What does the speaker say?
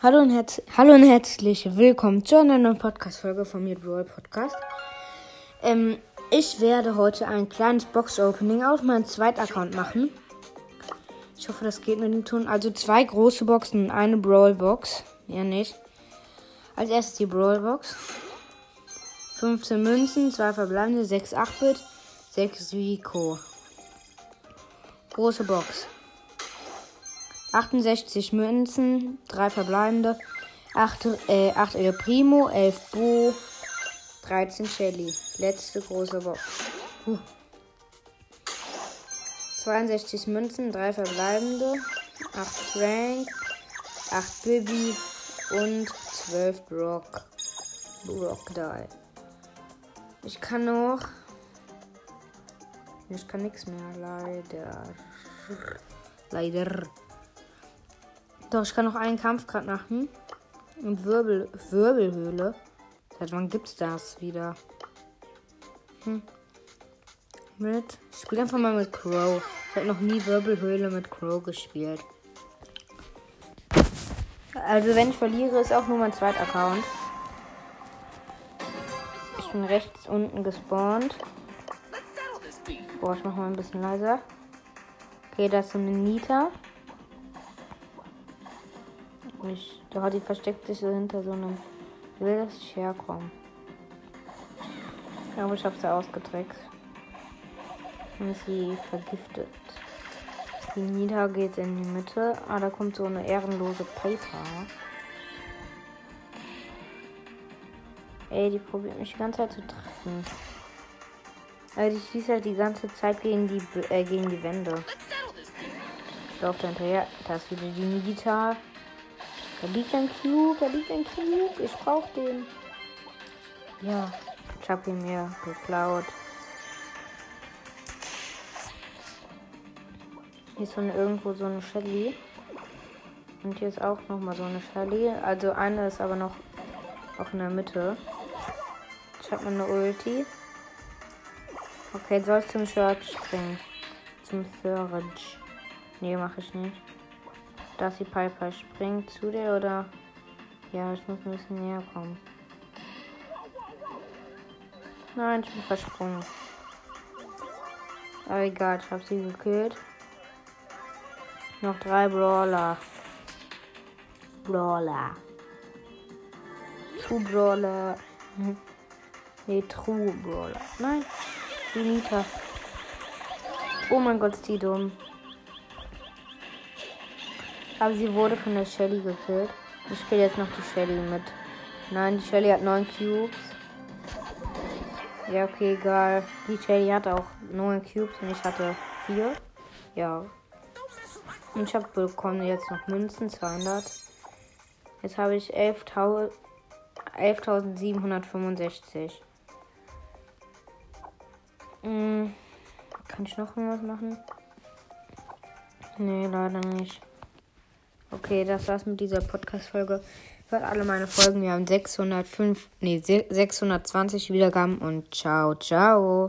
Hallo und, herz Hallo und herzlich willkommen zu einer neuen Podcast-Folge von mir, Brawl Podcast. Ähm, ich werde heute ein kleines Box-Opening auf meinem zweiten Account machen. Ich hoffe, das geht mit dem Ton. Also zwei große Boxen und eine Brawl-Box. Ja, nicht. Als erstes die Brawl-Box. 15 Münzen, 2 verbleibende, 6 8-Bit, 6 Rico. Große Box. 68 Münzen, 3 verbleibende, 8, äh, 8 El Primo, 11 Bo, 13 Shelly. Letzte große Box. Huh. 62 Münzen, 3 verbleibende, 8 Frank, 8 Bibi und 12 Brock. Brock die. Ich kann noch. Ich kann nichts mehr, leider. Leider. Doch, ich kann noch einen Kampf gerade machen. Und Wirbel, Wirbelhöhle. Seit wann gibt's das wieder? Hm. Mit. Ich spiele einfach mal mit Crow. Ich habe noch nie Wirbelhöhle mit Crow gespielt. Also wenn ich verliere, ist auch nur mein zweiter Account. Ich bin rechts unten gespawnt. Boah, ich mach mal ein bisschen leiser. Okay, da ist so eine Nita. Ich, da die versteckt sich so hinter so einem. Ich will, dass ich herkomme. Aber ich habe sie ausgetrickst. Und sie vergiftet. Die Nita geht in die Mitte. Ah, da kommt so eine ehrenlose Paper. Ey, die probiert mich die ganze Zeit zu treffen. Also die schießt halt die ganze Zeit gegen die äh, gegen die Wände. Ich laufe hinterher. Da ist wieder die Nita. Da liegt ein Cube, da liegt ein Cube. Ich brauch den. Ja, ich hab ihn mir geklaut. Hier ist eine, irgendwo so eine Shelly. Und hier ist auch noch mal so eine Shelly. Also eine ist aber noch auch in der Mitte. Ich hab eine Ulti. Okay, soll ich zum Search springen? Zum Search. Nee, mache ich nicht. Dass die Piper springt zu dir oder? Ja, ich muss ein bisschen näher kommen. Nein, ich bin versprungen. Aber egal, ich habe sie gekillt. Noch drei Brawler. Brawler. True Brawler. nee, True Brawler. Nein, die Nita. Oh mein Gott, ist die dumm. Aber sie wurde von der Shelly gekillt. Ich kill jetzt noch die Shelly mit. Nein, die Shelly hat 9 Cubes. Ja, okay, egal. Die Shelly hat auch 9 Cubes und ich hatte 4. Ja. Und ich habe bekommen jetzt noch Münzen, 200. Jetzt habe ich 11.765. Hm, kann ich noch irgendwas machen? Nee, leider nicht. Okay, das war's mit dieser Podcast-Folge. Hört alle meine Folgen. Wir haben 605, nee, 620 Wiedergaben und ciao, ciao.